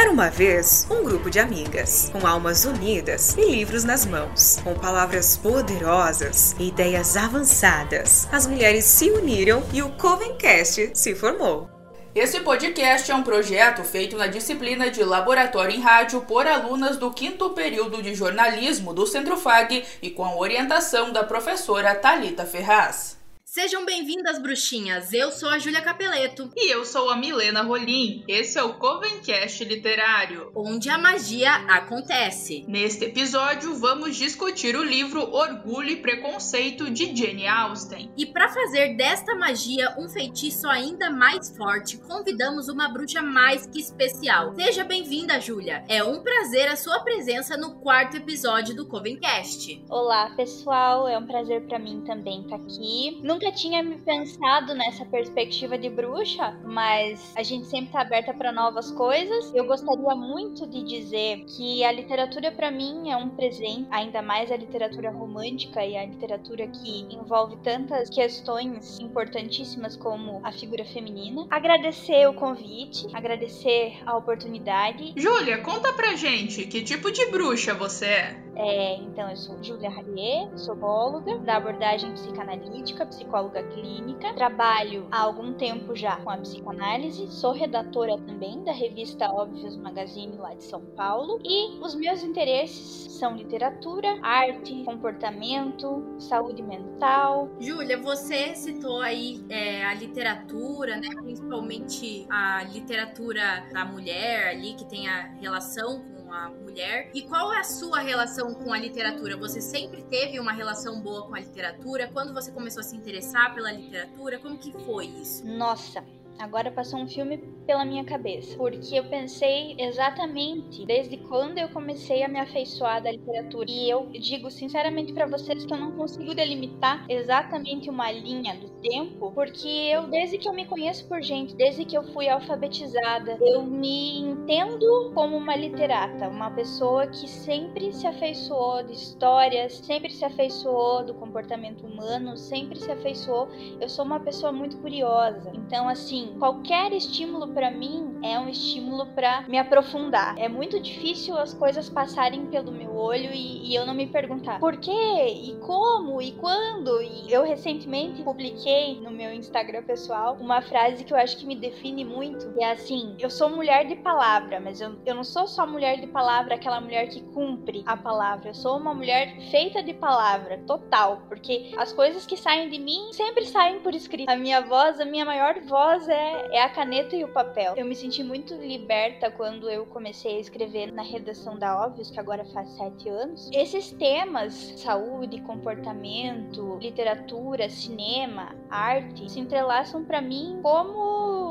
Era uma vez um grupo de amigas, com almas unidas e livros nas mãos, com palavras poderosas e ideias avançadas. As mulheres se uniram e o Covencast se formou. Esse podcast é um projeto feito na disciplina de Laboratório em Rádio por alunas do quinto período de jornalismo do Centro FAG e com a orientação da professora Talita Ferraz. Sejam bem-vindas, bruxinhas! Eu sou a Júlia Capeleto. E eu sou a Milena Rolim. Esse é o Covencast Literário, onde a magia acontece. Neste episódio, vamos discutir o livro Orgulho e Preconceito de Jane Austen. E para fazer desta magia um feitiço ainda mais forte, convidamos uma bruxa mais que especial. Seja bem-vinda, Júlia! É um prazer a sua presença no quarto episódio do Covencast. Olá, pessoal! É um prazer para mim também estar aqui nunca tinha me pensado nessa perspectiva de bruxa, mas a gente sempre tá aberta para novas coisas. Eu gostaria muito de dizer que a literatura para mim é um presente, ainda mais a literatura romântica e a literatura que envolve tantas questões importantíssimas como a figura feminina. Agradecer o convite, agradecer a oportunidade. Júlia, conta pra gente que tipo de bruxa você é? É, então, eu sou Júlia Harrier, sou bióloga da abordagem psicanalítica, psicóloga clínica. Trabalho há algum tempo já com a psicanálise. Sou redatora também da revista Óbvios Magazine lá de São Paulo. E os meus interesses são literatura, arte, comportamento, saúde mental. Júlia, você citou aí é, a literatura, né? Principalmente a literatura da mulher ali, que tem a relação com a mulher. E qual é a sua relação com a literatura? Você sempre teve uma relação boa com a literatura? Quando você começou a se interessar pela literatura, como que foi isso? Nossa, Agora passou um filme pela minha cabeça, porque eu pensei exatamente desde quando eu comecei a me afeiçoar da literatura. E eu digo sinceramente para vocês que eu não consigo delimitar exatamente uma linha do tempo, porque eu desde que eu me conheço por gente, desde que eu fui alfabetizada, eu me entendo como uma literata, uma pessoa que sempre se afeiçoou de histórias, sempre se afeiçoou do comportamento humano, sempre se afeiçoou. Eu sou uma pessoa muito curiosa. Então assim, qualquer estímulo para mim é um estímulo para me aprofundar. É muito difícil as coisas passarem pelo meu olho e, e, eu não me perguntar por quê e como e quando. E eu recentemente publiquei no meu Instagram pessoal uma frase que eu acho que me define muito. É assim: eu sou mulher de palavra, mas eu, eu não sou só mulher de palavra, aquela mulher que cumpre a palavra. Eu sou uma mulher feita de palavra, total. Porque as coisas que saem de mim sempre saem por escrito. A minha voz, a minha maior voz é é, a caneta e o papel. Eu me senti muito liberta quando eu comecei a escrever na redação da Óbvios, que agora faz sete anos. Esses temas, saúde, comportamento, literatura, cinema, arte, se entrelaçam para mim como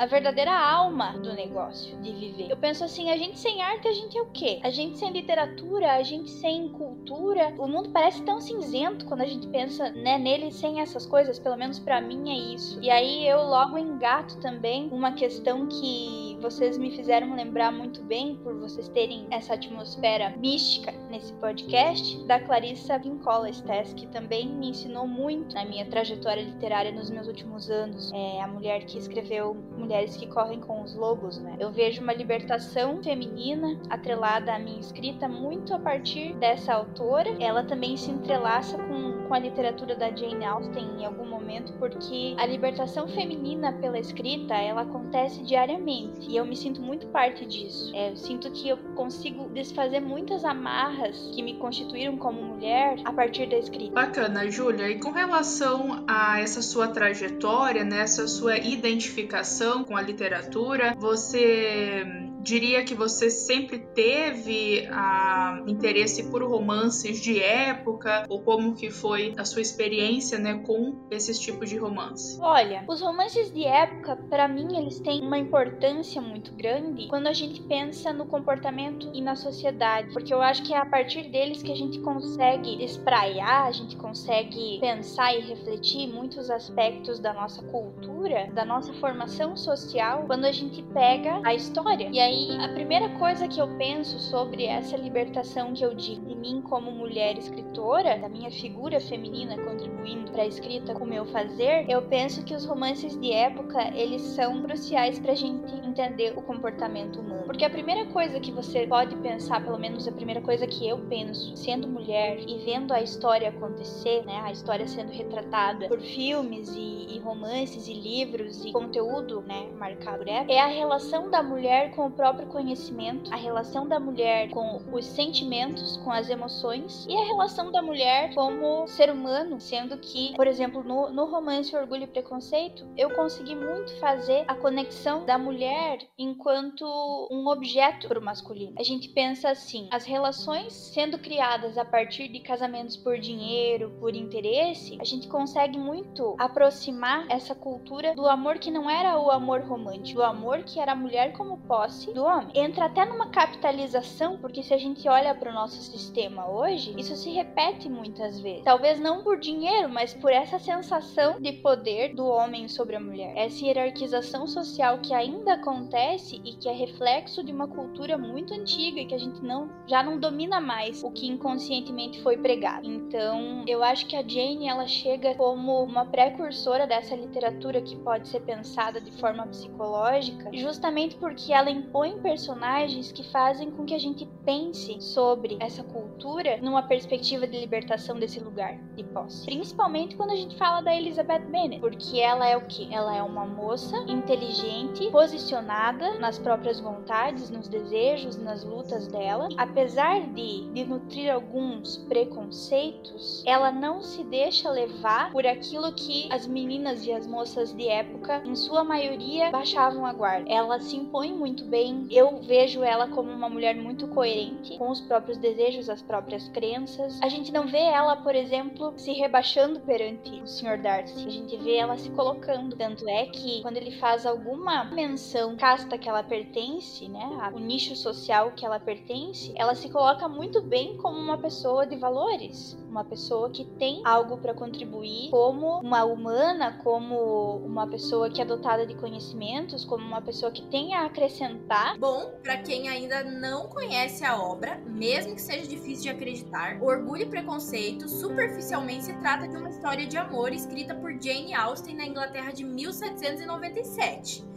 a verdadeira alma do negócio de viver. Eu penso assim, a gente sem arte, a gente é o quê? A gente sem literatura, a gente sem cultura. O mundo parece tão cinzento quando a gente pensa né, nele sem essas coisas, pelo menos para mim é isso. E aí eu logo engato gato também, uma questão que vocês me fizeram lembrar muito bem por vocês terem essa atmosfera mística nesse podcast, da Clarissa Pincola Estes, que também me ensinou muito na minha trajetória literária nos meus últimos anos. É a mulher que escreveu Mulheres que Correm com os Lobos, né? Eu vejo uma libertação feminina atrelada à minha escrita muito a partir dessa autora. Ela também se entrelaça com, com a literatura da Jane Austen em algum momento, porque a libertação feminina pela escrita, ela acontece diariamente e eu me sinto muito parte disso. É, eu sinto que eu consigo desfazer muitas amarras que me constituíram como mulher a partir da escrita. Bacana, Júlia. E com relação a essa sua trajetória, nessa né, sua identificação com a literatura, você diria que você sempre teve a interesse por romances de época ou como que foi a sua experiência, né, com esses tipos de romance? Olha, os romances de época, para mim, eles têm uma importância muito grande quando a gente pensa no comportamento e na sociedade, porque eu acho que é a partir deles que a gente consegue espraiar, a gente consegue pensar e refletir muitos aspectos da nossa cultura, da nossa formação social, quando a gente pega a história. E aí, a primeira coisa que eu penso sobre essa libertação que eu digo de mim como mulher escritora, da minha figura feminina contribuindo para a escrita com o meu fazer, eu penso que os romances de época, eles são cruciais pra gente entender o comportamento humano. Porque a primeira coisa que você pode pensar, pelo menos a primeira coisa que eu penso, sendo mulher e vendo a história acontecer, né, a história sendo retratada por filmes e, e romances e livros e conteúdo, né, marcado por ela, é a relação da mulher com o próprio conhecimento, a relação da mulher com os sentimentos, com as emoções e a relação da mulher como ser humano, sendo que, por exemplo, no, no romance Orgulho e Preconceito, eu consegui muito fazer a conexão da mulher enquanto um objeto para o masculino. A gente pensa assim, as relações sendo criadas a partir de casamentos por dinheiro, por interesse, a gente consegue muito aproximar essa cultura do amor que não era o amor romântico, do amor que era a mulher como posse do homem. Entra até numa capitalização, porque se a gente olha para o nosso sistema hoje, isso se repete muitas vezes. Talvez não por dinheiro, mas por essa sensação de poder do homem sobre a mulher. Essa hierarquização social que ainda acontece e que é reflexo de uma cultura muito antiga e que a gente não já não domina mais o que inconscientemente foi pregado. Então, eu acho que a Jane ela chega como uma precursora dessa literatura que pode ser pensada de forma psicológica, justamente porque ela impõe personagens que fazem com que a gente pense sobre essa cultura numa perspectiva de libertação desse lugar de posse. Principalmente quando a gente fala da Elizabeth Bennet, porque ela é o que? Ela é uma moça inteligente, posicionada nas próprias vontades, nos desejos, nas lutas dela. Apesar de, de nutrir alguns preconceitos, ela não se deixa levar por aquilo que as meninas e as moças de época, em sua maioria, baixavam a guarda. Ela se impõe muito bem. Eu vejo ela como uma mulher muito coerente com os próprios desejos, as próprias crenças. A gente não vê ela, por exemplo, se rebaixando perante o Sr. Darcy. A gente vê ela se colocando. Tanto é que quando ele faz alguma menção casta que ela pertence, né, o nicho social que ela pertence, ela se coloca muito bem como uma pessoa de valores, uma pessoa que tem algo para contribuir como uma humana, como uma pessoa que é dotada de conhecimentos, como uma pessoa que tem a acrescentar. Bom, para quem ainda não conhece a obra, mesmo que seja difícil de acreditar, Orgulho e Preconceito superficialmente se trata de uma história de amor escrita por Jane Austen na Inglaterra de 1797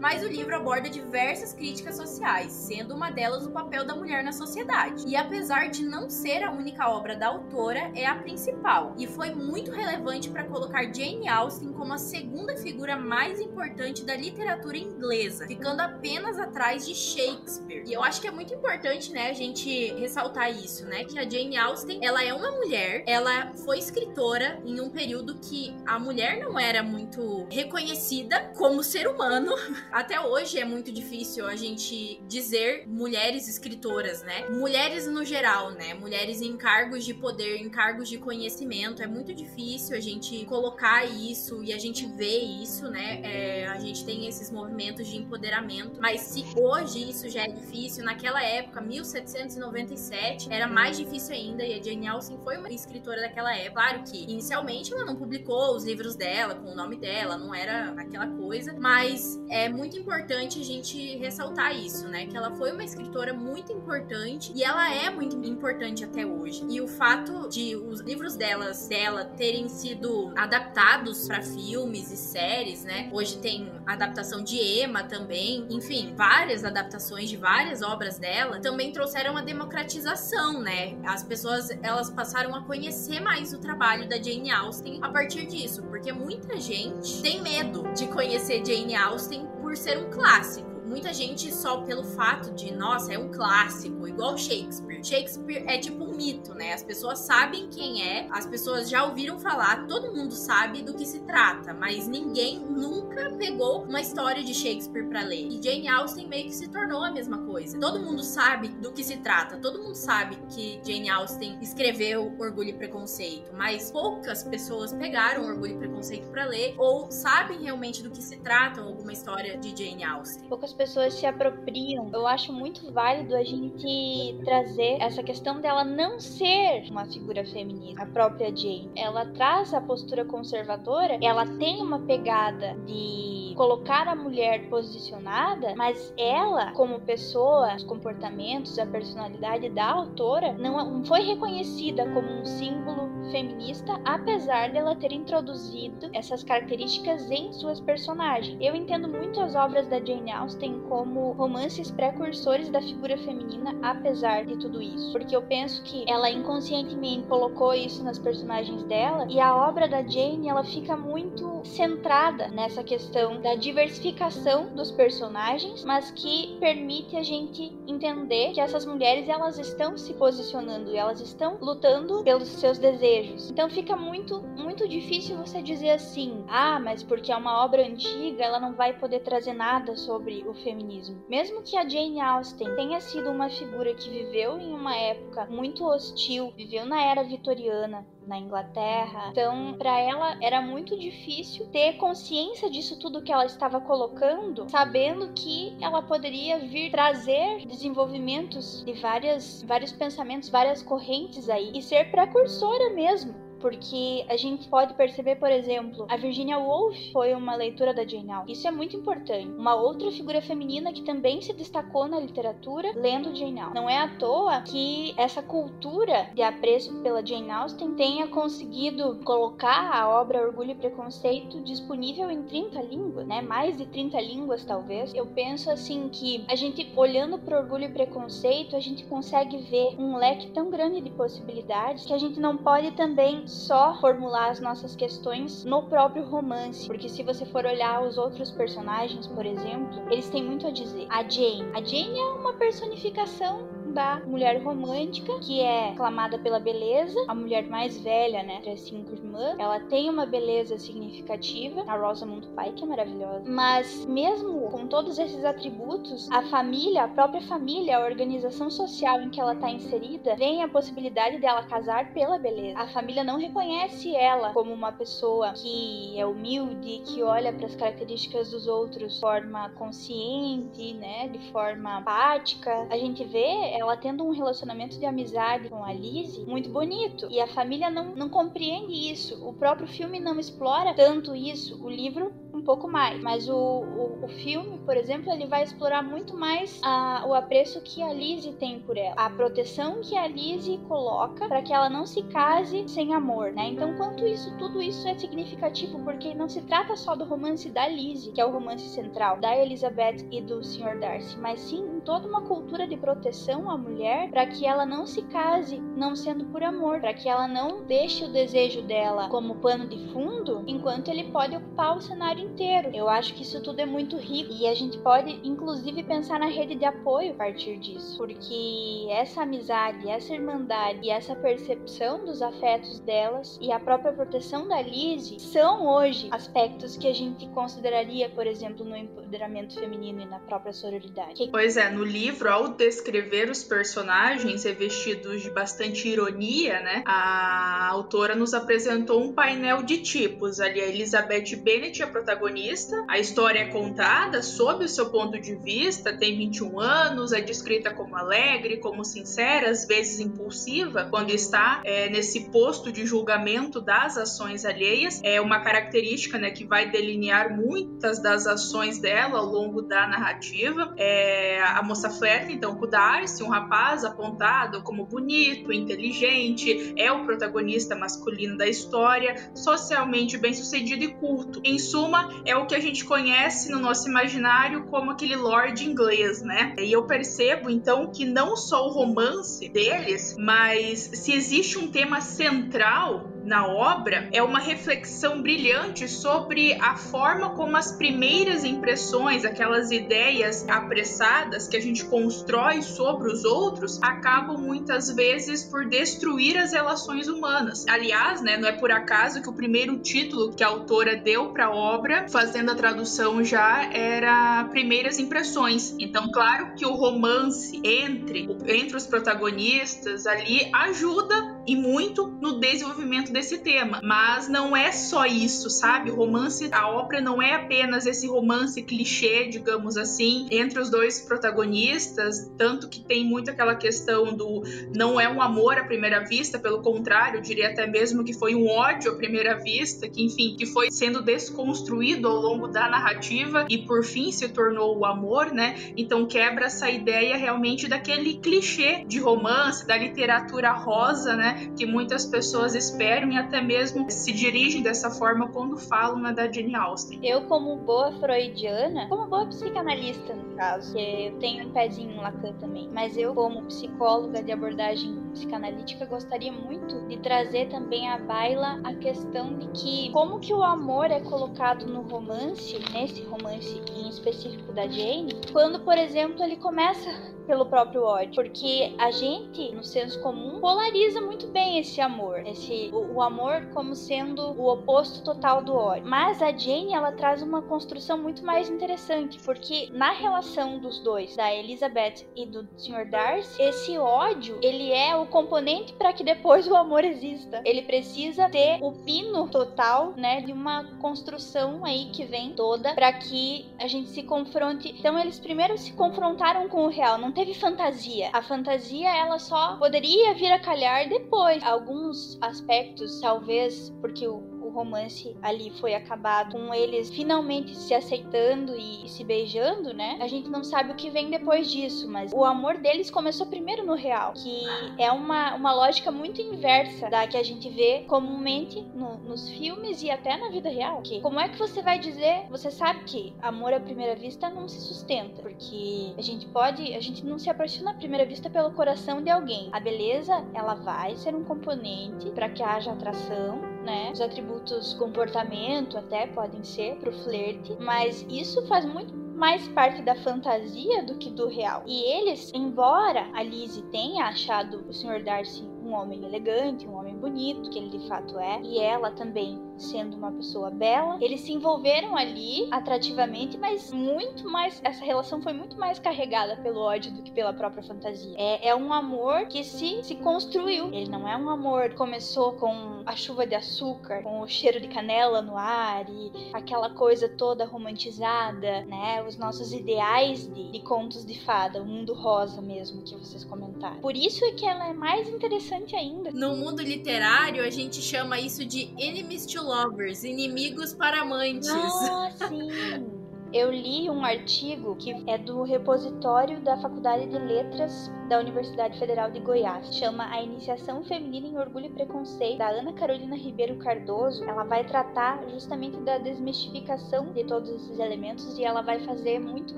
mas o livro aborda diversas críticas sociais, sendo uma delas o papel da mulher na sociedade. E apesar de não ser a única obra da autora, é a principal, e foi muito relevante para colocar Jane Austen como a segunda figura mais importante da literatura inglesa, ficando apenas atrás de Shakespeare. E eu acho que é muito importante, né, a gente ressaltar isso, né, que a Jane Austen, ela é uma mulher, ela foi escritora em um período que a mulher não era muito reconhecida como ser humano. Até hoje é muito difícil a gente dizer mulheres escritoras, né? Mulheres no geral, né? Mulheres em cargos de poder, em cargos de conhecimento. É muito difícil a gente colocar isso e a gente vê isso, né? É, a gente tem esses movimentos de empoderamento. Mas se hoje isso já é difícil, naquela época, 1797, era mais difícil ainda. E a Jane Austen foi uma escritora daquela época. Claro que inicialmente ela não publicou os livros dela com o nome dela, não era aquela coisa, mas é muito importante a gente ressaltar isso, né? Que ela foi uma escritora muito importante e ela é muito importante até hoje. E o fato de os livros delas, dela terem sido adaptados para filmes e séries, né? Hoje tem adaptação de Emma também, enfim, várias adaptações de várias obras dela, também trouxeram a democratização, né? As pessoas elas passaram a conhecer mais o trabalho da Jane Austen a partir disso, porque muita gente tem medo de conhecer Jane Austen por ser um clássico. Muita gente só pelo fato de, nossa, é um clássico, igual Shakespeare. Shakespeare é tipo um mito, né? As pessoas sabem quem é, as pessoas já ouviram falar, todo mundo sabe do que se trata, mas ninguém nunca pegou uma história de Shakespeare para ler. E Jane Austen meio que se tornou a mesma coisa. Todo mundo sabe do que se trata, todo mundo sabe que Jane Austen escreveu Orgulho e Preconceito, mas poucas pessoas pegaram Orgulho e Preconceito para ler ou sabem realmente do que se trata alguma história de Jane Austen. Poucas pessoas se apropriam. Eu acho muito válido a gente trazer essa questão dela não ser uma figura feminina. A própria Jane, ela traz a postura conservadora, ela tem uma pegada de colocar a mulher posicionada, mas ela, como pessoa, os comportamentos, a personalidade da autora não foi reconhecida como um símbolo feminista, apesar dela ter introduzido essas características em suas personagens. Eu entendo muito as obras da Jane Austen como romances precursores da figura feminina, apesar de tudo isso, porque eu penso que ela inconscientemente colocou isso nas personagens dela e a obra da Jane ela fica muito centrada nessa questão da diversificação dos personagens, mas que permite a gente entender que essas mulheres elas estão se posicionando, elas estão lutando pelos seus desejos. Então fica muito muito difícil você dizer assim: "Ah, mas porque é uma obra antiga, ela não vai poder trazer nada sobre o feminismo". Mesmo que a Jane Austen tenha sido uma figura que viveu em uma época muito hostil, viveu na era vitoriana, na Inglaterra. Então, para ela era muito difícil ter consciência disso tudo que ela estava colocando, sabendo que ela poderia vir trazer desenvolvimentos de várias, vários pensamentos, várias correntes aí e ser precursora mesmo porque a gente pode perceber, por exemplo, a Virginia Woolf foi uma leitura da Jane Austen. Isso é muito importante. Uma outra figura feminina que também se destacou na literatura lendo Jane Austen. Não é à toa que essa cultura de apreço pela Jane Austen tenha conseguido colocar a obra Orgulho e Preconceito disponível em 30 línguas, né? Mais de 30 línguas, talvez. Eu penso assim que a gente olhando para Orgulho e Preconceito, a gente consegue ver um leque tão grande de possibilidades que a gente não pode também só formular as nossas questões no próprio romance, porque se você for olhar os outros personagens, por exemplo, eles têm muito a dizer. A Jane, a Jane é uma personificação da mulher romântica, que é aclamada pela beleza, a mulher mais velha, né, entre cinco irmãs. Ela tem uma beleza significativa, a Rosamund Pike é maravilhosa. Mas mesmo com todos esses atributos, a família, a própria família, a organização social em que ela está inserida, vem a possibilidade dela casar pela beleza. A família não reconhece ela como uma pessoa que é humilde, que olha para as características dos outros de forma consciente, né, de forma apática. A gente vê ela tendo um relacionamento de amizade com a Lizzie muito bonito. E a família não, não compreende isso. O próprio filme não explora tanto isso. O livro um pouco mais. Mas o, o, o, filme, por exemplo, ele vai explorar muito mais a, o apreço que a Lizzie tem por ela. A proteção que a Lizzie coloca para que ela não se case sem amor, né? Então, quanto isso, tudo isso é significativo, porque não se trata só do romance da Lizzie, que é o romance central, da Elizabeth e do Sr. Darcy, mas sim em toda uma cultura de proteção à mulher para que ela não se case não sendo por amor, para que ela não deixe o desejo dela como pano de fundo, enquanto ele pode ocupar o cenário inteiro. Eu acho que isso tudo é muito rico e a gente pode, inclusive, pensar na rede de apoio a partir disso, porque essa amizade, essa irmandade e essa percepção dos afetos delas e a própria proteção da Lizzie são hoje aspectos que a gente consideraria, por exemplo, no empoderamento feminino e na própria sororidade. Pois é, no livro, ao descrever os personagens revestidos de bastante ironia, né, a autora nos apresentou um painel de tipos. Ali a Elizabeth Bennet, a protagonista protagonista. A história é contada sob o seu ponto de vista, tem 21 anos, é descrita como alegre, como sincera, às vezes impulsiva, quando está é, nesse posto de julgamento das ações alheias. É uma característica né, que vai delinear muitas das ações dela ao longo da narrativa. É, a moça flerta, então, com Darcy, um rapaz apontado como bonito, inteligente, é o protagonista masculino da história, socialmente bem-sucedido e culto. Em suma, é o que a gente conhece no nosso imaginário como aquele lord inglês, né? E eu percebo então que não só o romance deles, mas se existe um tema central na obra é uma reflexão brilhante sobre a forma como as primeiras impressões, aquelas ideias apressadas que a gente constrói sobre os outros, acabam muitas vezes por destruir as relações humanas. Aliás, né, não é por acaso que o primeiro título que a autora deu para a obra, fazendo a tradução já, era Primeiras Impressões. Então, claro que o romance entre, entre os protagonistas ali ajuda e muito no desenvolvimento desse tema. Mas não é só isso, sabe? O romance, a ópera não é apenas esse romance clichê, digamos assim, entre os dois protagonistas, tanto que tem muito aquela questão do não é um amor à primeira vista, pelo contrário, eu diria até mesmo que foi um ódio à primeira vista, que enfim, que foi sendo desconstruído ao longo da narrativa e por fim se tornou o amor, né? Então quebra essa ideia realmente daquele clichê de romance, da literatura rosa, né? Que muitas pessoas esperam e até mesmo se dirigem dessa forma quando falam na da Jane Austen. Eu, como boa freudiana, como boa psicanalista, no caso, eu tenho um pezinho Lacan também, mas eu, como psicóloga de abordagem psicanalítica, gostaria muito de trazer também à baila a questão de que como que o amor é colocado no romance, nesse romance em específico da Jane, quando, por exemplo, ele começa pelo próprio ódio, porque a gente, no senso comum, polariza muito bem esse amor, esse o, o, amor como sendo o oposto total do ódio. Mas a Jane, ela traz uma construção muito mais interessante, porque na relação dos dois, da Elizabeth e do Sr. Darcy, esse ódio, ele é o componente para que depois o amor exista. Ele precisa ter o pino total, né, de uma construção aí que vem toda para que a gente se confronte. Então eles primeiro se confrontaram com o real, não teve fantasia. A fantasia ela só poderia vir a calhar depois. Alguns aspectos, talvez porque o o romance ali foi acabado com eles finalmente se aceitando e se beijando, né? A gente não sabe o que vem depois disso, mas o amor deles começou primeiro no real, que é uma, uma lógica muito inversa da que a gente vê comumente no, nos filmes e até na vida real. Que como é que você vai dizer? Você sabe que amor à primeira vista não se sustenta, porque a gente pode, a gente não se apaixona à primeira vista pelo coração de alguém. A beleza, ela vai ser um componente para que haja atração, né? Os atributos comportamento até podem ser pro flerte, mas isso faz muito mais parte da fantasia do que do real. E eles, embora a Lizzie tenha achado o Sr. Darcy um homem elegante, um homem bonito, que ele de fato é, e ela também sendo uma pessoa bela, eles se envolveram ali atrativamente, mas muito mais. Essa relação foi muito mais carregada pelo ódio do que pela própria fantasia. É, é um amor que se, se construiu. Ele não é um amor que começou com a chuva de açúcar, com o cheiro de canela no ar e aquela coisa toda romantizada, né? Os nossos ideais de, de contos de fada, o mundo rosa mesmo que vocês comentaram. Por isso é que ela é mais interessante ainda. No mundo literário, a gente chama isso de enemies to lovers, inimigos para amantes. Ah, sim. Eu li um artigo que é do repositório da Faculdade de Letras da Universidade Federal de Goiás. Chama A Iniciação Feminina em Orgulho e Preconceito, da Ana Carolina Ribeiro Cardoso. Ela vai tratar justamente da desmistificação de todos esses elementos e ela vai fazer muito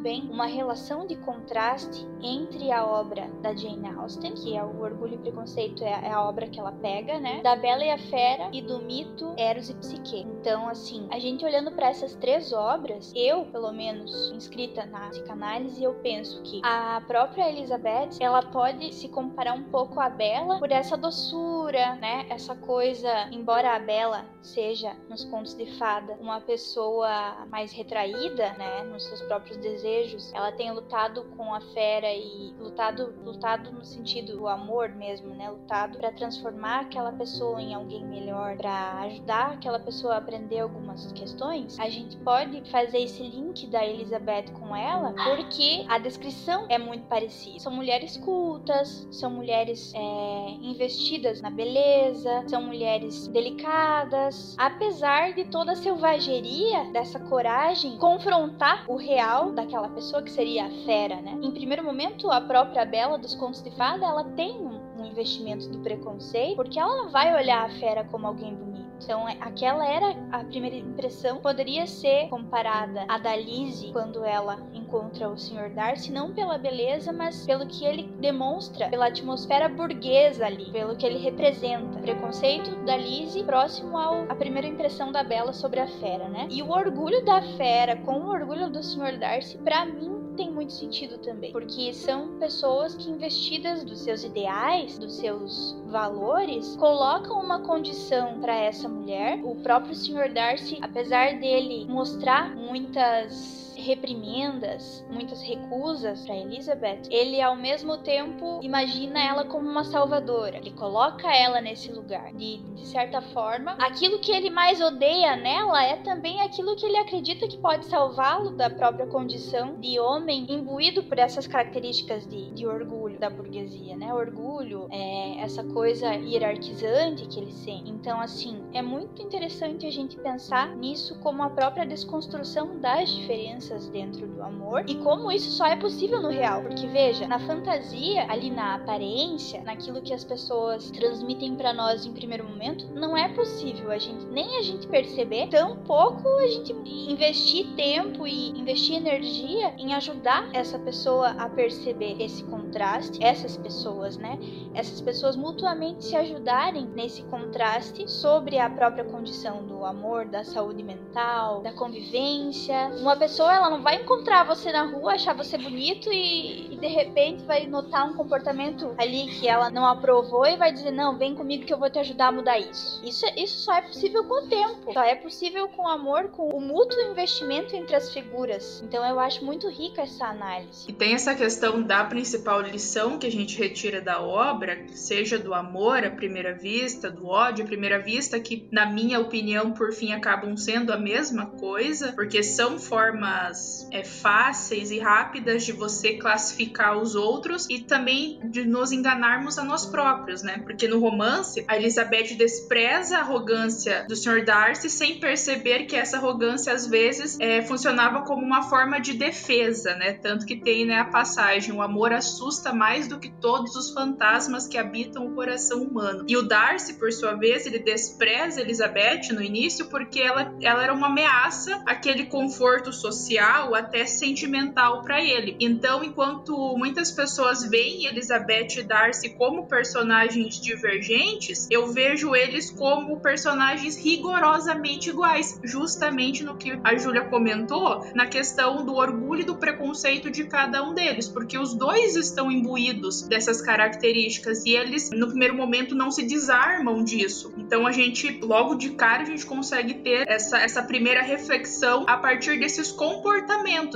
bem uma relação de contraste entre a obra da Jane Austen, que é o Orgulho e Preconceito, é, é a obra que ela pega, né? Da Bela e a Fera e do mito Eros e Psique. Então, assim, a gente olhando para essas três obras, eu, pelo menos inscrita na psicanálise, eu penso que a própria Elizabeth, ela pode se comparar um pouco à Bela por essa doçura, né? Essa coisa, embora a Bela seja nos contos de fada uma pessoa mais retraída, né, nos seus próprios desejos, ela tem lutado com a fera e lutado, lutado no sentido do amor mesmo, né, lutado para transformar aquela pessoa em alguém melhor, para ajudar aquela pessoa a aprender algumas questões. A gente pode fazer esse link da Elizabeth com ela, porque a descrição é muito parecida. São mulheres cultas, são mulheres é, investidas na beleza, são mulheres delicadas. Apesar de toda a selvageria dessa coragem confrontar o real daquela pessoa que seria a fera, né? Em primeiro momento, a própria Bela dos Contos de Fada, ela tem um, um investimento do preconceito, porque ela não vai olhar a fera como alguém bonito então, é, aquela era a primeira impressão. Poderia ser comparada à da Lizzie quando ela encontra o Sr. Darcy, não pela beleza, mas pelo que ele demonstra, pela atmosfera burguesa ali, pelo que ele representa. Preconceito da Lizzie próximo à primeira impressão da Bela sobre a fera, né? E o orgulho da fera com o orgulho do Sr. Darcy, para mim, tem muito sentido também, porque são pessoas que investidas dos seus ideais, dos seus valores, colocam uma condição para essa mulher. O próprio Sr. Darcy, apesar dele mostrar muitas reprimendas, muitas recusas para Elizabeth, ele ao mesmo tempo imagina ela como uma salvadora. Ele coloca ela nesse lugar. De, de certa forma, aquilo que ele mais odeia nela é também aquilo que ele acredita que pode salvá-lo da própria condição de homem imbuído por essas características de, de orgulho da burguesia, né? Orgulho, é, essa coisa hierarquizante que ele sente. Então, assim, é muito interessante a gente pensar nisso como a própria desconstrução das diferenças dentro do amor e como isso só é possível no real. Porque veja, na fantasia, ali na aparência, naquilo que as pessoas transmitem para nós em primeiro momento, não é possível a gente nem a gente perceber, tão pouco a gente investir tempo e investir energia em ajudar essa pessoa a perceber esse contraste, essas pessoas, né? Essas pessoas mutuamente se ajudarem nesse contraste sobre a própria condição do amor, da saúde mental, da convivência. Uma pessoa ela não vai encontrar você na rua, achar você bonito e, e de repente vai notar um comportamento ali que ela não aprovou e vai dizer não, vem comigo que eu vou te ajudar a mudar isso. Isso, isso só é possível com o tempo. Só é possível com o amor, com o mútuo investimento entre as figuras. Então eu acho muito rica essa análise. E tem essa questão da principal lição que a gente retira da obra, seja do amor à primeira vista, do ódio à primeira vista, que na minha opinião, por fim, acabam sendo a mesma coisa, porque são formas é, fáceis e rápidas de você classificar os outros e também de nos enganarmos a nós próprios, né? Porque no romance, a Elizabeth despreza a arrogância do Sr. Darcy sem perceber que essa arrogância às vezes é, funcionava como uma forma de defesa, né? Tanto que tem né, a passagem: o amor assusta mais do que todos os fantasmas que habitam o coração humano. E o Darcy, por sua vez, ele despreza Elizabeth no início porque ela, ela era uma ameaça àquele conforto social, até sentimental para ele. Então, enquanto muitas pessoas veem Elizabeth e Darcy como personagens divergentes, eu vejo eles como personagens rigorosamente iguais, justamente no que a Júlia comentou, na questão do orgulho e do preconceito de cada um deles, porque os dois estão imbuídos dessas características e eles, no primeiro momento, não se desarmam disso. Então, a gente, logo de cara, a gente consegue ter essa, essa primeira reflexão a partir desses comportamentos.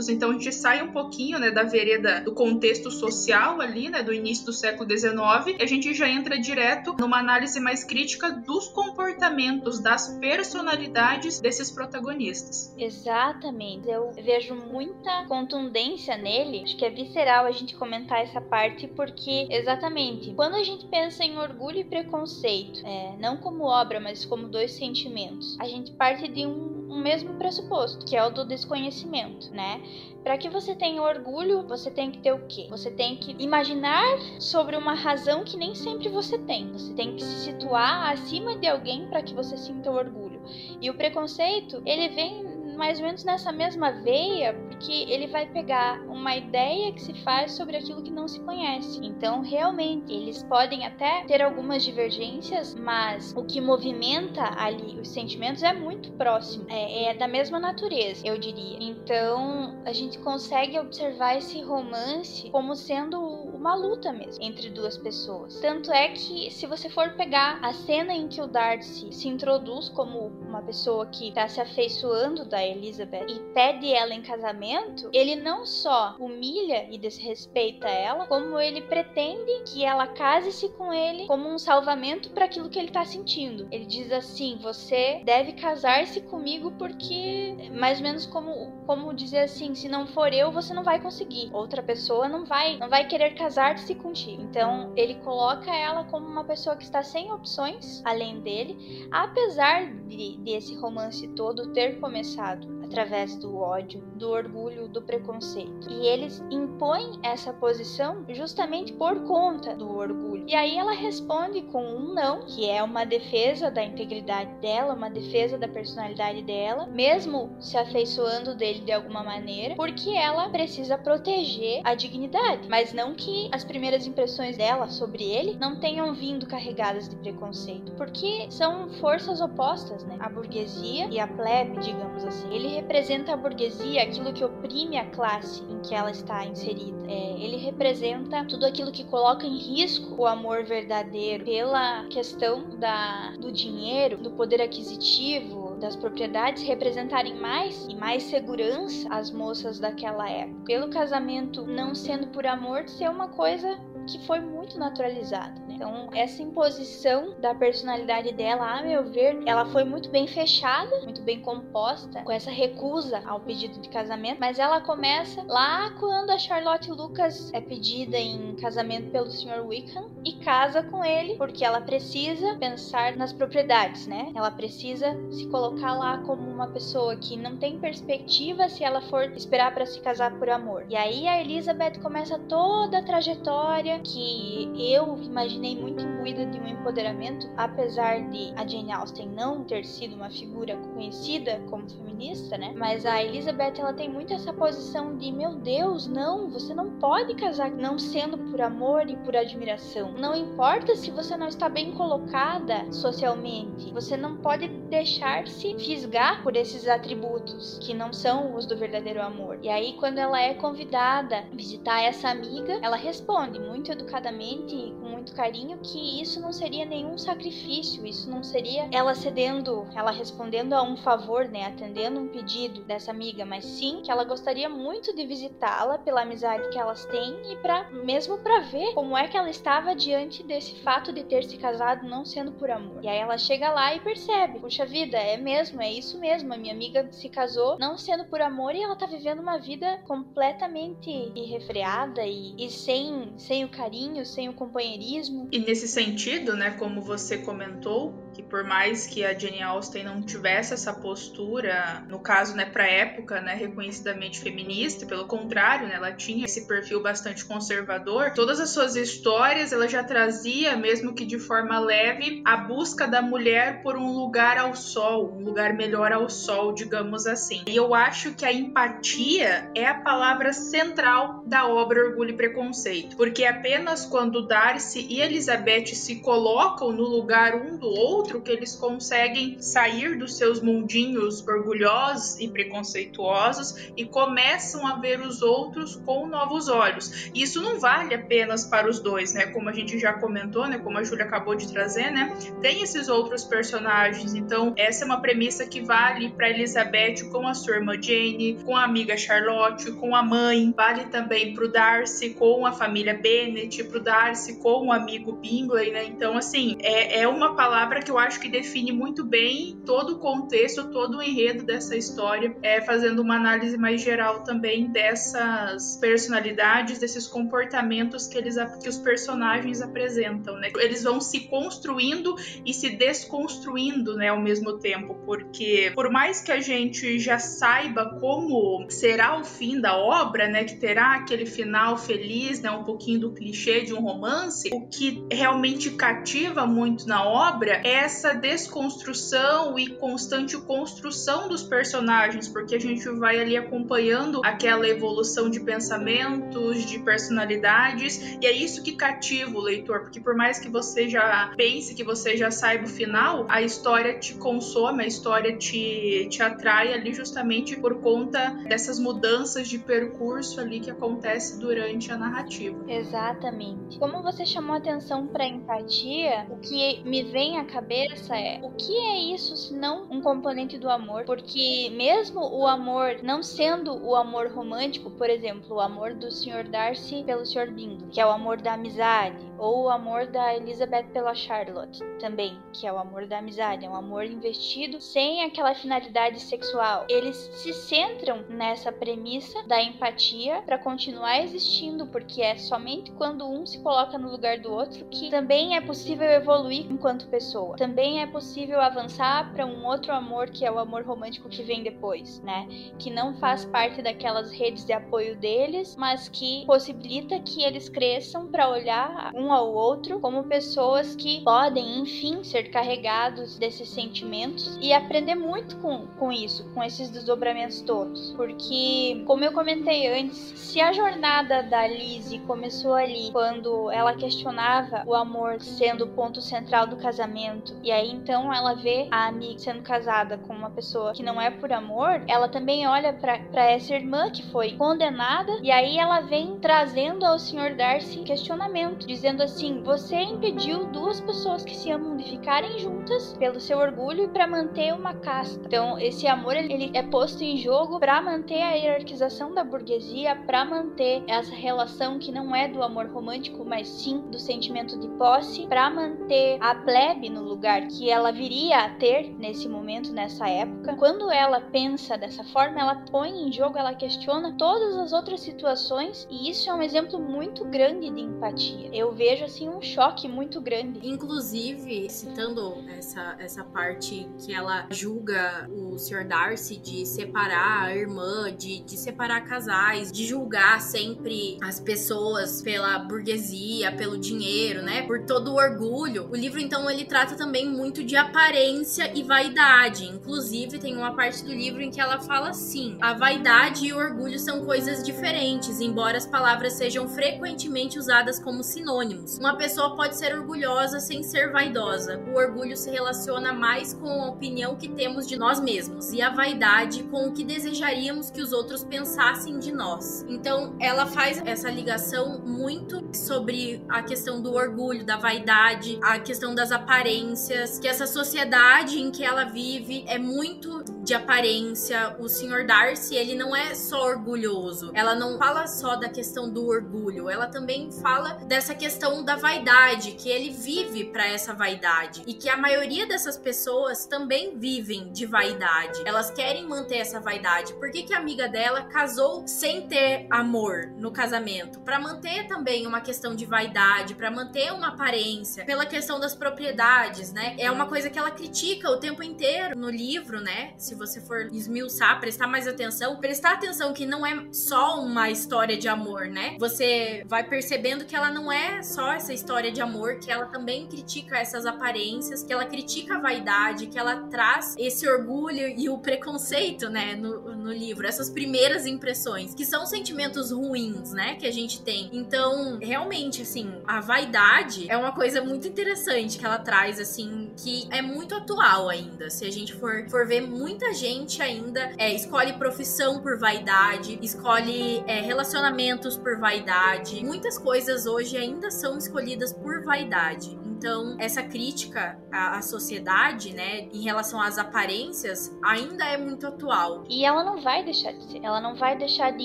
Então, a gente sai um pouquinho né, da vereda do contexto social ali, né, do início do século XIX, e a gente já entra direto numa análise mais crítica dos comportamentos, das personalidades desses protagonistas. Exatamente. Eu vejo muita contundência nele. Acho que é visceral a gente comentar essa parte, porque, exatamente, quando a gente pensa em orgulho e preconceito, é, não como obra, mas como dois sentimentos, a gente parte de um, um mesmo pressuposto, que é o do desconhecimento, né? Para que você tenha orgulho, você tem que ter o quê? Você tem que imaginar sobre uma razão que nem sempre você tem. Você tem que se situar acima de alguém para que você sinta orgulho. E o preconceito, ele vem mais ou menos nessa mesma veia, porque ele vai pegar uma ideia que se faz sobre aquilo que não se conhece. Então, realmente, eles podem até ter algumas divergências, mas o que movimenta ali os sentimentos é muito próximo, é, é da mesma natureza, eu diria. Então, a gente consegue observar esse romance como sendo uma luta mesmo entre duas pessoas. Tanto é que, se você for pegar a cena em que o Darcy se introduz como uma pessoa que está se afeiçoando da Elizabeth e pede ela em casamento, ele não só humilha e desrespeita ela, como ele pretende que ela case-se com ele como um salvamento para aquilo que ele está sentindo. Ele diz assim: "Você deve casar-se comigo porque mais ou menos como como dizer assim, se não for eu, você não vai conseguir. Outra pessoa não vai não vai querer casar-se contigo". Então, ele coloca ela como uma pessoa que está sem opções além dele, apesar de, desse romance todo ter começado pecado através do ódio, do orgulho, do preconceito. E eles impõem essa posição justamente por conta do orgulho. E aí ela responde com um não, que é uma defesa da integridade dela, uma defesa da personalidade dela, mesmo se afeiçoando dele de alguma maneira, porque ela precisa proteger a dignidade, mas não que as primeiras impressões dela sobre ele não tenham vindo carregadas de preconceito, porque são forças opostas, né? A burguesia e a plebe, digamos assim. Ele representa a burguesia, aquilo que oprime a classe em que ela está inserida. É, ele representa tudo aquilo que coloca em risco o amor verdadeiro pela questão da, do dinheiro, do poder aquisitivo, das propriedades representarem mais e mais segurança às moças daquela época. Pelo casamento não sendo por amor ser uma coisa que foi muito naturalizada. Então, essa imposição da personalidade dela, a meu ver, ela foi muito bem fechada, muito bem composta, com essa recusa ao pedido de casamento, mas ela começa lá quando a Charlotte Lucas é pedida em casamento pelo Sr. Wickham e casa com ele, porque ela precisa pensar nas propriedades, né? Ela precisa se colocar lá como uma pessoa que não tem perspectiva se ela for esperar para se casar por amor. E aí a Elizabeth começa toda a trajetória que eu imaginei muito imbuída de um empoderamento, apesar de a Jane Austen não ter sido uma figura conhecida como feminista, né? Mas a Elizabeth ela tem muito essa posição de meu Deus, não, você não pode casar não sendo por amor e por admiração. Não importa se você não está bem colocada socialmente, você não pode deixar-se fisgar por esses atributos que não são os do verdadeiro amor. E aí quando ela é convidada a visitar essa amiga, ela responde muito educadamente e com muito carinho que isso não seria nenhum sacrifício, isso não seria ela cedendo, ela respondendo a um favor, né, atendendo um pedido dessa amiga, mas sim que ela gostaria muito de visitá-la pela amizade que elas têm e para mesmo para ver como é que ela estava diante desse fato de ter se casado não sendo por amor. E aí ela chega lá e percebe, puxa vida, é mesmo, é isso mesmo, a minha amiga se casou não sendo por amor e ela tá vivendo uma vida completamente irrefreada e, e sem sem o carinho, sem o companheirismo. E nesse sentido, né, como você comentou, que por mais que a Jane Austen não tivesse essa postura, no caso, né, para época, né, reconhecidamente feminista, pelo contrário, né, ela tinha esse perfil bastante conservador. Todas as suas histórias, ela já trazia, mesmo que de forma leve, a busca da mulher por um lugar ao sol, um lugar melhor ao sol, digamos assim. E eu acho que a empatia é a palavra central da obra Orgulho e Preconceito, porque apenas quando Darcy e Elizabeth se colocam no lugar um do outro que eles conseguem sair dos seus mundinhos orgulhosos e preconceituosos e começam a ver os outros com novos olhos. Isso não vale apenas para os dois, né? Como a gente já comentou, né? Como a Júlia acabou de trazer, né? Tem esses outros personagens. Então, essa é uma premissa que vale para Elizabeth com a sua irmã Jane, com a amiga Charlotte, com a mãe. Vale também para o Darcy com a família Bennet, pro Darcy com o amigo Bingley, né? Então, assim, é, é uma palavra que eu acho que define muito bem todo o contexto, todo o enredo dessa história, é, fazendo uma análise mais geral também dessas personalidades, desses comportamentos que, eles, que os personagens apresentam, né? Eles vão se construindo e se desconstruindo, né, ao mesmo tempo, porque por mais que a gente já saiba como será o fim da obra, né, que terá aquele final feliz, né, um pouquinho do clichê de um romance, o que realmente cativa muito na obra é essa desconstrução e constante construção dos personagens, porque a gente vai ali acompanhando aquela evolução de pensamentos, de personalidades, e é isso que cativa o leitor, porque por mais que você já pense que você já saiba o final, a história te consome, a história te, te atrai ali justamente por conta dessas mudanças de percurso ali que acontece durante a narrativa. Exatamente. Como você chamou atenção para empatia, o que me vem à cabeça é o que é isso se não um componente do amor? Porque mesmo o amor não sendo o amor romântico, por exemplo, o amor do Sr. Darcy pelo Sr. Bingley, que é o amor da amizade, ou o amor da Elizabeth pela Charlotte, também, que é o amor da amizade, é um amor investido sem aquela finalidade sexual. Eles se centram nessa premissa da empatia para continuar existindo, porque é somente quando um se coloca no lugar do outro que também é possível evoluir enquanto pessoa. Também é possível avançar para um outro amor que é o amor romântico que vem depois, né? Que não faz parte daquelas redes de apoio deles, mas que possibilita que eles cresçam para olhar um ao outro como pessoas que podem, enfim, ser carregados desses sentimentos e aprender muito com, com isso, com esses desdobramentos todos. Porque, como eu comentei antes, se a jornada da Lizzie começou ali quando ela questionava o amor sendo o ponto central do casamento, e aí então ela vê a amiga sendo casada com uma pessoa que não é por amor, ela também olha para essa irmã que foi condenada, e aí ela vem trazendo ao Sr. Darcy questionamento, dizendo dizendo assim: você impediu duas pessoas que se amam de ficarem juntas pelo seu orgulho e para manter uma casta. Então, esse amor ele é posto em jogo para manter a hierarquização da burguesia, para manter essa relação que não é do amor romântico, mas sim do sentimento de posse, para manter a plebe no lugar que ela viria a ter nesse momento, nessa época. Quando ela pensa dessa forma, ela põe em jogo, ela questiona todas as outras situações e isso é um exemplo muito grande de empatia. Eu vejo assim um choque muito grande. Inclusive, citando essa, essa parte que ela julga o Sr. Darcy de separar a irmã, de, de separar casais, de julgar sempre as pessoas pela burguesia, pelo dinheiro, né? Por todo o orgulho. O livro, então, ele trata também muito de aparência e vaidade. Inclusive, tem uma parte do livro em que ela fala assim: a vaidade e o orgulho são coisas diferentes, embora as palavras sejam frequentemente usadas como sinônimos. Uma pessoa pode ser orgulhosa sem ser vaidosa. O orgulho se relaciona mais com a opinião que temos de nós mesmos e a vaidade com o que desejaríamos que os outros pensassem de nós. Então, ela faz essa ligação muito sobre a questão do orgulho, da vaidade, a questão das aparências, que essa sociedade em que ela vive é muito de aparência. O Sr. Darcy, ele não é só orgulhoso. Ela não fala só da questão do orgulho, ela também fala dessa questão da vaidade, que ele vive para essa vaidade e que a maioria dessas pessoas também vivem de vaidade. Elas querem manter essa vaidade. Por que, que a amiga dela casou sem ter amor no casamento? Para manter também uma questão de vaidade, para manter uma aparência, pela questão das propriedades, né? É uma coisa que ela critica o tempo inteiro no livro, né? Se você for esmiuçar, prestar mais atenção, prestar atenção que não é só uma história de amor, né? Você vai percebendo que ela não é só essa história de amor, que ela também critica essas aparências, que ela critica a vaidade, que ela traz esse orgulho e o preconceito, né, no, no livro, essas primeiras impressões, que são sentimentos ruins, né, que a gente tem. Então, realmente, assim, a vaidade é uma coisa muito interessante que ela traz, assim, que é muito atual ainda. Se a gente for, for ver, muita gente ainda é, escolhe profissão por vaidade, escolhe é, relacionamentos por vaidade. Muitas coisas hoje ainda são escolhidas por vaidade. Então, essa crítica à, à, sociedade, né, em relação às aparências, ainda é muito atual. E ela não vai deixar de ser, ela não vai deixar de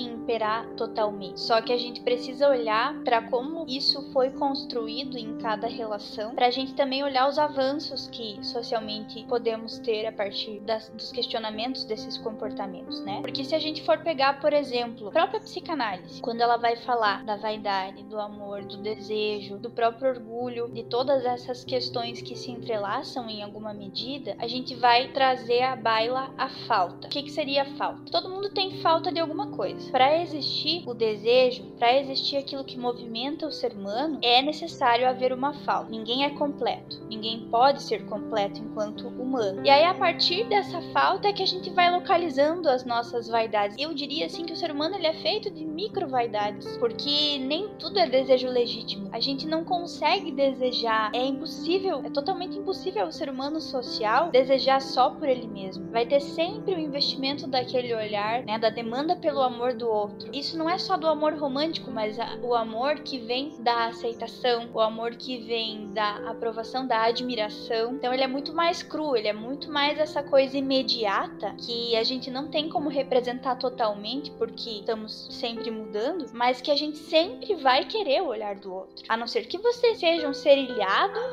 imperar totalmente. Só que a gente precisa olhar para como isso foi construído em cada relação, para a gente também olhar os avanços que socialmente podemos ter a partir das, dos questionamentos desses comportamentos, né? Porque se a gente for pegar, por exemplo, a própria psicanálise, quando ela vai falar da vaidade, do amor, do desejo, do próprio orgulho, de todas essas questões que se entrelaçam em alguma medida, a gente vai trazer à baila a falta. O que, que seria a falta? Todo mundo tem falta de alguma coisa. Para existir o desejo, para existir aquilo que movimenta o ser humano, é necessário haver uma falta. Ninguém é completo. Ninguém pode ser completo enquanto humano. E aí, a partir dessa falta, é que a gente vai localizando as nossas vaidades. Eu diria assim que o ser humano ele é feito de micro vaidades, porque nem tudo é desejo legítimo. A gente não consegue desejar é impossível, é totalmente impossível o ser humano social desejar só por ele mesmo. Vai ter sempre o investimento daquele olhar, né, da demanda pelo amor do outro. Isso não é só do amor romântico, mas a, o amor que vem da aceitação, o amor que vem da aprovação, da admiração. Então ele é muito mais cru, ele é muito mais essa coisa imediata que a gente não tem como representar totalmente porque estamos sempre mudando, mas que a gente sempre vai querer o olhar do outro. A não ser que você seja um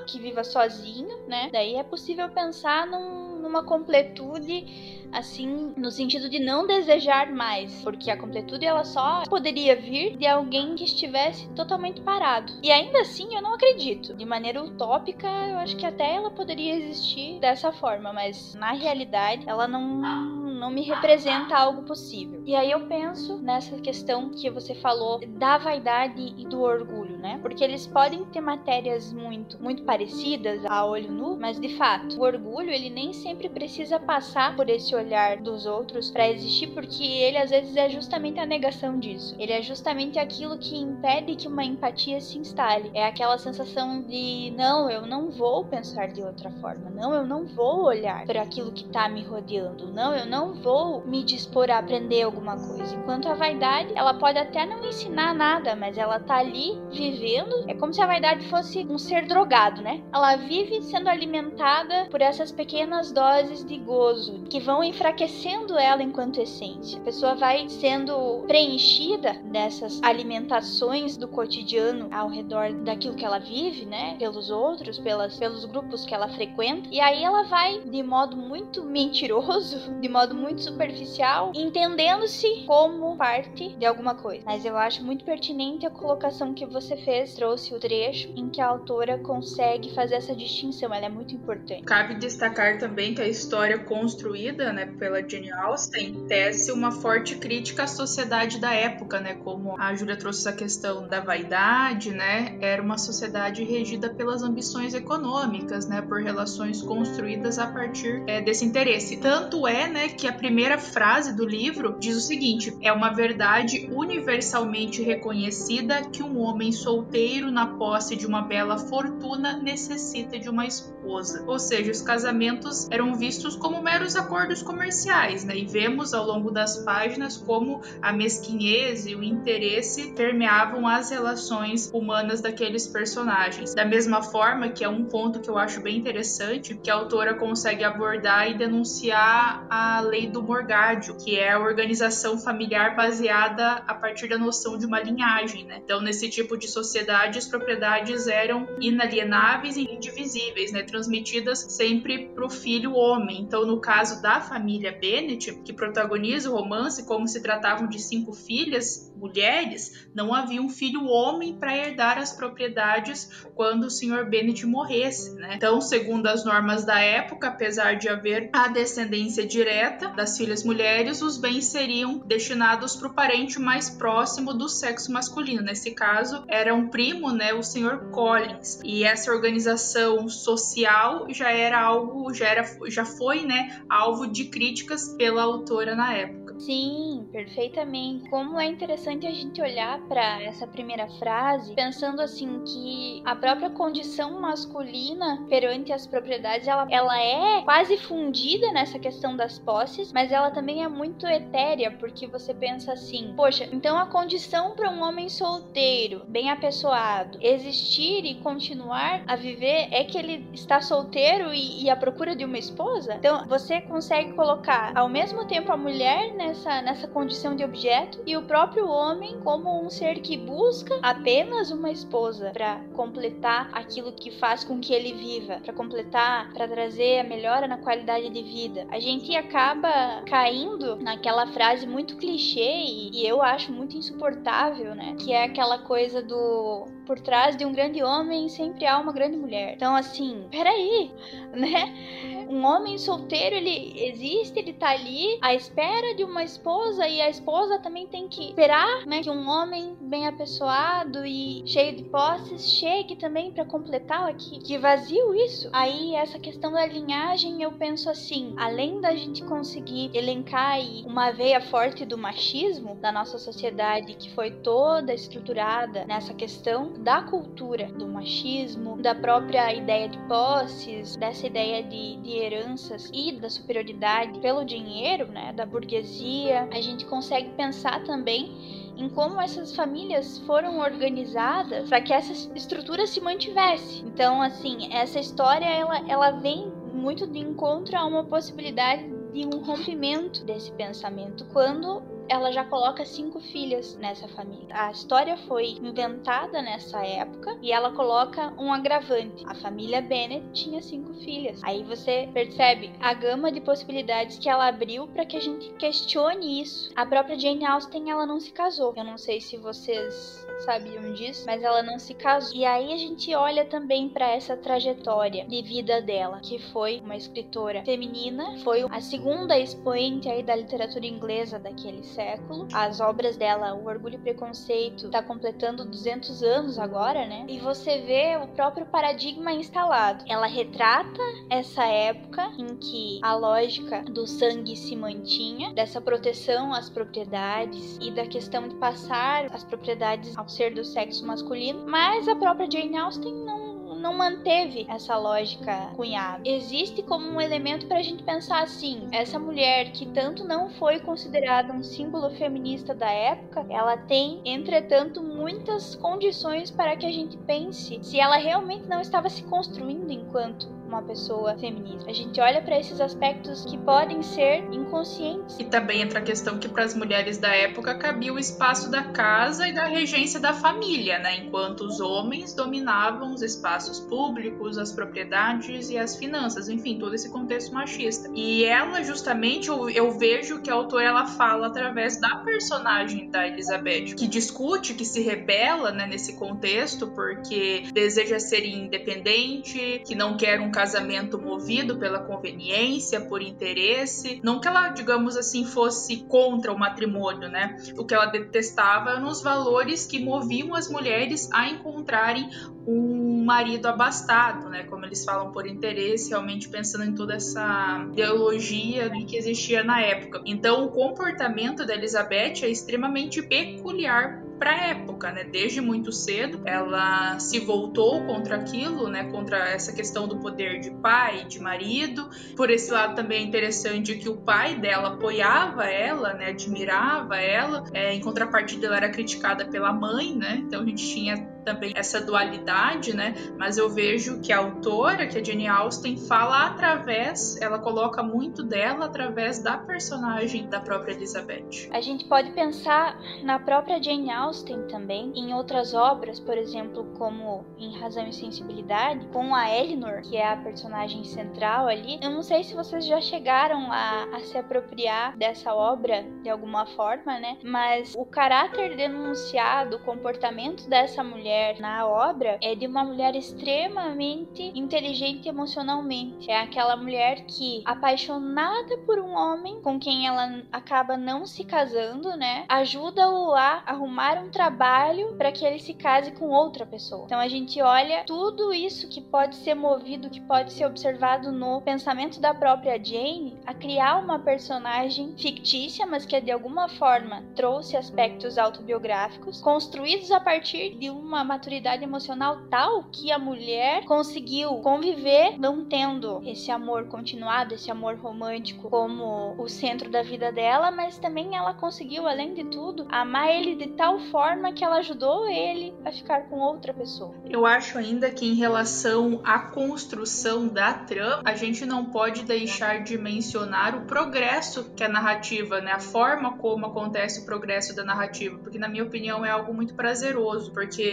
que viva sozinho, né? Daí é possível pensar num, numa completude assim, no sentido de não desejar mais, porque a completude ela só poderia vir de alguém que estivesse totalmente parado. E ainda assim, eu não acredito. De maneira utópica, eu acho que até ela poderia existir dessa forma, mas na realidade, ela não não me representa algo possível. E aí eu penso nessa questão que você falou da vaidade e do orgulho, né? Porque eles podem ter matérias muito muito parecidas a olho nu, mas de fato, o orgulho ele nem sempre precisa passar por esse olhar dos outros para existir, porque ele às vezes é justamente a negação disso. Ele é justamente aquilo que impede que uma empatia se instale. É aquela sensação de não, eu não vou pensar de outra forma. Não, eu não vou olhar para aquilo que tá me rodeando. Não, eu não vou me dispor a aprender alguma coisa. Enquanto a vaidade, ela pode até não ensinar nada, mas ela tá ali vivendo. É como se a vaidade fosse um ser drogado, né? Ela vive sendo alimentada por essas pequenas doses de gozo que vão enfraquecendo ela enquanto essência. A pessoa vai sendo preenchida dessas alimentações do cotidiano ao redor daquilo que ela vive, né? Pelos outros, pelas, pelos grupos que ela frequenta. E aí ela vai, de modo muito mentiroso, de modo muito superficial, entendendo-se como parte de alguma coisa. Mas eu acho muito pertinente a colocação que você fez, trouxe o trecho em que a autora consegue fazer essa distinção. Ela é muito importante. Cabe destacar também que a história construída, né, pela Jane Austen tece uma forte crítica à sociedade da época, né? Como a Júlia trouxe essa questão da vaidade, né? Era uma sociedade regida pelas ambições econômicas, né? Por relações construídas a partir é, desse interesse. Tanto é, né, que a primeira frase do livro diz o seguinte: é uma verdade universalmente reconhecida que um homem solteiro na posse de uma bela fortuna necessita de uma esposa. Ou seja, os casamentos eram vistos como meros acordos comerciais, né? E vemos ao longo das páginas como a mesquinhez e o interesse permeavam as relações humanas daqueles personagens. Da mesma forma que é um ponto que eu acho bem interessante, que a autora consegue abordar e denunciar a lei do morgádio, que é a organização familiar baseada a partir da noção de uma linhagem, né? Então, nesse tipo de sociedade, as propriedades eram inalienáveis e indivisíveis, né? Transmitidas sempre para o filho homem. Então, no caso da família Bennett, que protagoniza o romance, como se tratavam de cinco filhas, mulheres, não havia um filho homem para herdar as propriedades quando o Sr. Bennet morresse, né? Então, segundo as normas da época, apesar de haver a descendência direta das filhas mulheres, os bens seriam destinados para o parente mais próximo do sexo masculino. Nesse caso, era um primo, né, o Sr. Collins. E essa organização social já era algo, já era, já foi, né, alvo de críticas pela autora na época. Sim, perfeitamente. Como é interessante a gente olhar para essa primeira frase pensando assim que a própria condição masculina perante as propriedades ela, ela é quase fundida nessa questão das posses, mas ela também é muito etérea porque você pensa assim, poxa, então a condição para um homem solteiro, bem apessoado, existir e continuar a viver é que ele está solteiro e, e à procura de uma esposa. Então você consegue colocar ao mesmo tempo a mulher nessa, nessa condição de objeto e o próprio homem como um ser que busca apenas uma esposa para completar aquilo que faz com que ele viva, para completar, para trazer a melhora na qualidade de vida. A gente acaba caindo naquela frase muito clichê e, e eu acho muito insuportável, né? Que é aquela coisa do por trás de um grande homem sempre há uma grande mulher. Então, assim, peraí, né? Um homem solteiro, ele existe, ele tá ali à espera de uma esposa e a esposa também tem que esperar, né, que um homem bem apessoado e cheio de posses chegue também para completá-la. Que, que vazio isso! Aí, essa questão da linhagem, eu penso assim, além da gente conseguir elencar uma veia forte do machismo da nossa sociedade que foi toda estruturada nessa questão da cultura do machismo, da própria ideia de posses, dessa ideia de, de heranças e da superioridade pelo dinheiro, né, da burguesia, a gente consegue pensar também em como essas famílias foram organizadas para que essa estrutura se mantivesse. Então, assim, essa história ela, ela vem muito de encontro a uma possibilidade de um rompimento desse pensamento quando ela já coloca cinco filhas nessa família. A história foi inventada nessa época e ela coloca um agravante. A família Bennett tinha cinco filhas. Aí você percebe a gama de possibilidades que ela abriu para que a gente questione isso. A própria Jane Austen ela não se casou. Eu não sei se vocês sabiam disso, mas ela não se casou. E aí a gente olha também para essa trajetória de vida dela, que foi uma escritora feminina, foi a segunda expoente aí da literatura inglesa daquele século. As obras dela, O Orgulho e Preconceito, está completando 200 anos agora, né? E você vê o próprio paradigma instalado. Ela retrata essa época em que a lógica do sangue se mantinha, dessa proteção às propriedades e da questão de passar as propriedades ao ser do sexo masculino, mas a própria Jane Austen não não, manteve essa lógica cunhada. Existe como um elemento para a gente pensar assim: essa mulher que tanto não foi considerada um símbolo feminista da época, ela tem, entretanto, muitas condições para que a gente pense se ela realmente não estava se construindo enquanto uma pessoa feminista. A gente olha para esses aspectos que podem ser inconscientes. E também entra a questão que para as mulheres da época cabia o espaço da casa e da regência da família, né? Enquanto os homens dominavam os espaços públicos, as propriedades e as finanças, enfim, todo esse contexto machista. E ela justamente eu, eu vejo que a autora ela fala através da personagem da Elizabeth, que discute, que se rebela, né, nesse contexto porque deseja ser independente, que não quer um casamento movido pela conveniência, por interesse. Não que ela, digamos assim, fosse contra o matrimônio, né? O que ela detestava eram os valores que moviam as mulheres a encontrarem um marido abastado, né? Como eles falam por interesse, realmente pensando em toda essa ideologia que existia na época. Então, o comportamento da Elizabeth é extremamente peculiar para a época, né? Desde muito cedo, ela se voltou contra aquilo, né? Contra essa questão do poder de pai, de marido. Por esse lado também é interessante que o pai dela apoiava ela, né? Admirava ela. É, em contrapartida, ela era criticada pela mãe, né? Então a gente tinha também essa dualidade, né? Mas eu vejo que a autora, que a Jane Austen, fala através, ela coloca muito dela através da personagem da própria Elizabeth. A gente pode pensar na própria Jane Austen também, em outras obras, por exemplo, como em Razão e Sensibilidade, com a Eleanor, que é a personagem central ali. Eu não sei se vocês já chegaram a, a se apropriar dessa obra de alguma forma, né? Mas o caráter denunciado, o comportamento dessa mulher mulher na obra é de uma mulher extremamente inteligente emocionalmente. É aquela mulher que, apaixonada por um homem com quem ela acaba não se casando, né, ajuda-o a arrumar um trabalho para que ele se case com outra pessoa. Então a gente olha tudo isso que pode ser movido, que pode ser observado no pensamento da própria Jane, a criar uma personagem fictícia, mas que de alguma forma trouxe aspectos autobiográficos, construídos a partir de uma maturidade emocional tal que a mulher conseguiu conviver não tendo esse amor continuado, esse amor romântico como o centro da vida dela, mas também ela conseguiu, além de tudo, amar ele de tal forma que ela ajudou ele a ficar com outra pessoa. Eu acho ainda que em relação à construção da trama, a gente não pode deixar de mencionar o progresso que a narrativa, né, a forma como acontece o progresso da narrativa, porque na minha opinião é algo muito prazeroso, porque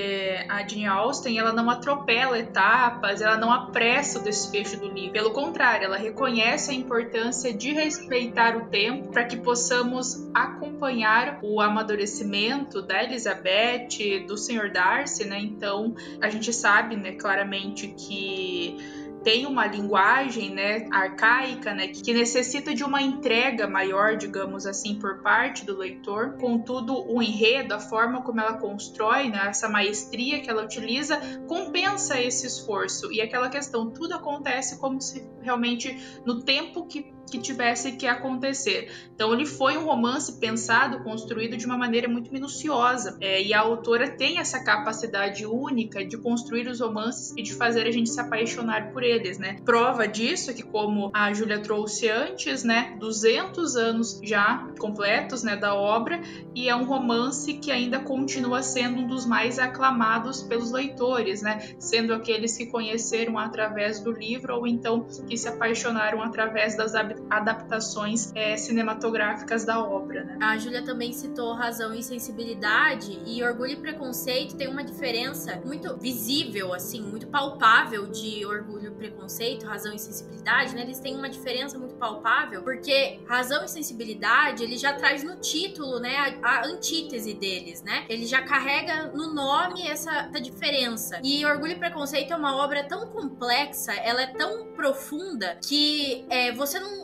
a Jane Austen ela não atropela etapas, ela não apressa o desfecho do livro. Pelo contrário, ela reconhece a importância de respeitar o tempo para que possamos acompanhar o amadurecimento da Elizabeth, do Sr. Darcy, né? Então, a gente sabe, né, claramente que tem uma linguagem né, arcaica, né, que necessita de uma entrega maior, digamos assim, por parte do leitor. Contudo, o enredo, a forma como ela constrói, né, essa maestria que ela utiliza, compensa esse esforço. E aquela questão, tudo acontece como se realmente no tempo que que tivesse que acontecer. Então ele foi um romance pensado, construído de uma maneira muito minuciosa. É, e a autora tem essa capacidade única de construir os romances e de fazer a gente se apaixonar por eles, né? Prova disso é que, como a Júlia trouxe antes, né, 200 anos já completos, né, da obra, e é um romance que ainda continua sendo um dos mais aclamados pelos leitores, né? Sendo aqueles que conheceram através do livro ou então que se apaixonaram através das adaptações é, cinematográficas da obra. Né? A Júlia também citou Razão e Sensibilidade e Orgulho e Preconceito tem uma diferença muito visível, assim, muito palpável de Orgulho e Preconceito, Razão e Sensibilidade, né? Eles têm uma diferença muito palpável porque Razão e Sensibilidade ele já traz no título, né, a, a antítese deles, né? Ele já carrega no nome essa, essa diferença. E Orgulho e Preconceito é uma obra tão complexa, ela é tão profunda que é, você não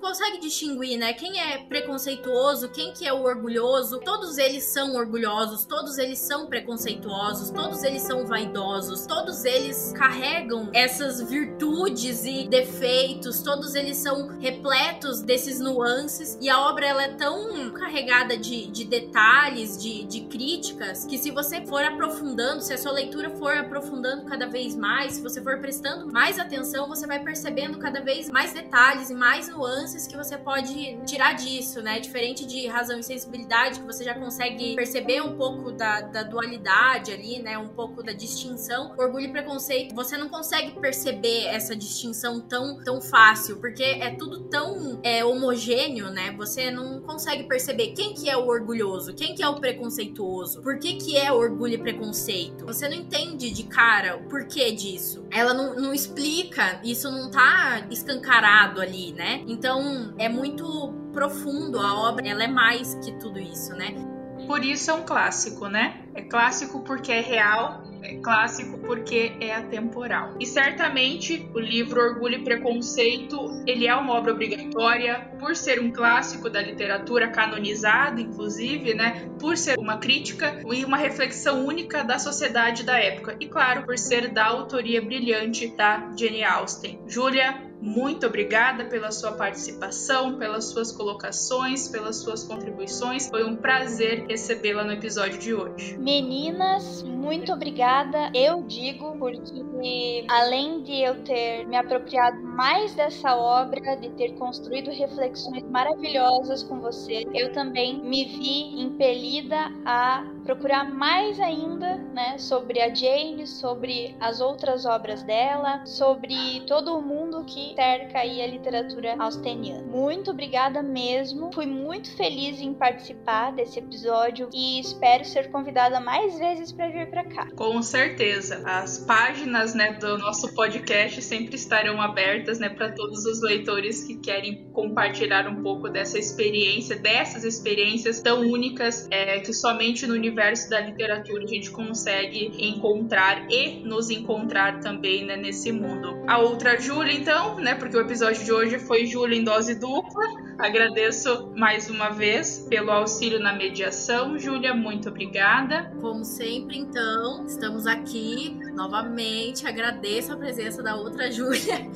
consegue distinguir, né? Quem é preconceituoso, quem que é o orgulhoso. Todos eles são orgulhosos, todos eles são preconceituosos, todos eles são vaidosos, todos eles carregam essas virtudes e defeitos, todos eles são repletos desses nuances e a obra ela é tão carregada de, de detalhes, de, de críticas, que se você for aprofundando, se a sua leitura for aprofundando cada vez mais, se você for prestando mais atenção, você vai percebendo cada vez mais detalhes e mais nuances que você pode tirar disso, né? Diferente de razão e sensibilidade, que você já consegue perceber um pouco da, da dualidade ali, né? Um pouco da distinção. Orgulho e preconceito, você não consegue perceber essa distinção tão, tão fácil, porque é tudo tão é, homogêneo, né? Você não consegue perceber quem que é o orgulhoso, quem que é o preconceituoso, por que que é orgulho e preconceito. Você não entende de cara o porquê disso. Ela não, não explica, isso não tá escancarado ali, né? Então é muito profundo a obra, ela é mais que tudo isso, né? Por isso é um clássico, né? É clássico porque é real, é clássico porque é atemporal. E certamente o livro Orgulho e Preconceito, ele é uma obra obrigatória por ser um clássico da literatura canonizado, inclusive, né? Por ser uma crítica e uma reflexão única da sociedade da época. E claro, por ser da autoria brilhante da Jane Austen. Júlia, muito obrigada pela sua participação, pelas suas colocações, pelas suas contribuições. Foi um prazer recebê-la no episódio de hoje. Meninas, muito obrigada. Eu digo porque além de eu ter me apropriado mais dessa obra, de ter construído reflexões maravilhosas com você, eu também me vi impelida a procurar mais ainda, né, sobre a Jane, sobre as outras obras dela, sobre todo o mundo que cerca aí a literatura austeniana. Muito obrigada mesmo. Fui muito feliz em participar desse episódio e espero ser convidada mais vezes para vir para cá. Com certeza. As páginas, né, do nosso podcast sempre estarão abertas, né, para todos os leitores que querem compartilhar um pouco dessa experiência, dessas experiências tão únicas é, que somente no universo da literatura a gente consegue encontrar e nos encontrar também, né, nesse mundo. A outra Júlia, então, né, porque o episódio de hoje foi Júlia em dose dupla. Agradeço mais uma vez pelo auxílio na mediação. Júlia, muito obrigada. Como sempre, então, estamos aqui novamente. Agradeço a presença da outra Júlia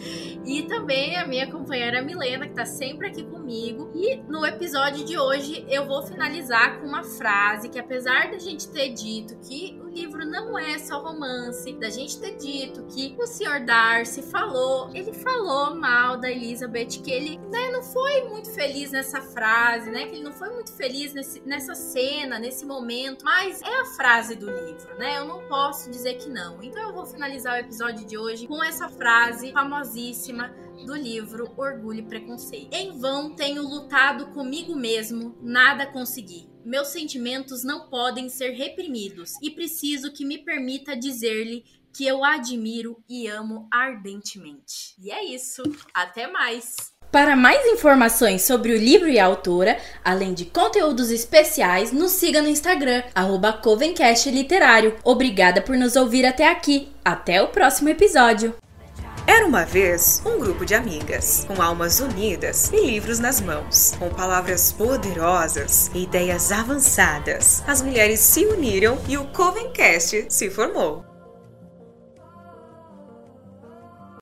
e também a minha companheira Milena, que está sempre aqui comigo. E no episódio de hoje eu vou finalizar com uma frase que, apesar da gente ter dito que livro não é só romance, da gente ter dito que o Sr. Darcy falou, ele falou mal da Elizabeth, que ele né, não foi muito feliz nessa frase, né? Que ele não foi muito feliz nesse, nessa cena, nesse momento. Mas é a frase do livro, né? Eu não posso dizer que não. Então eu vou finalizar o episódio de hoje com essa frase famosíssima do livro Orgulho e Preconceito. Em vão tenho lutado comigo mesmo, nada consegui. Meus sentimentos não podem ser reprimidos e preciso que me permita dizer-lhe que eu admiro e amo ardentemente. E é isso. Até mais! Para mais informações sobre o livro e a autora, além de conteúdos especiais, nos siga no Instagram, arroba Literário. Obrigada por nos ouvir até aqui. Até o próximo episódio. Era uma vez um grupo de amigas, com almas unidas e livros nas mãos, com palavras poderosas e ideias avançadas. As mulheres se uniram e o Covencast se formou.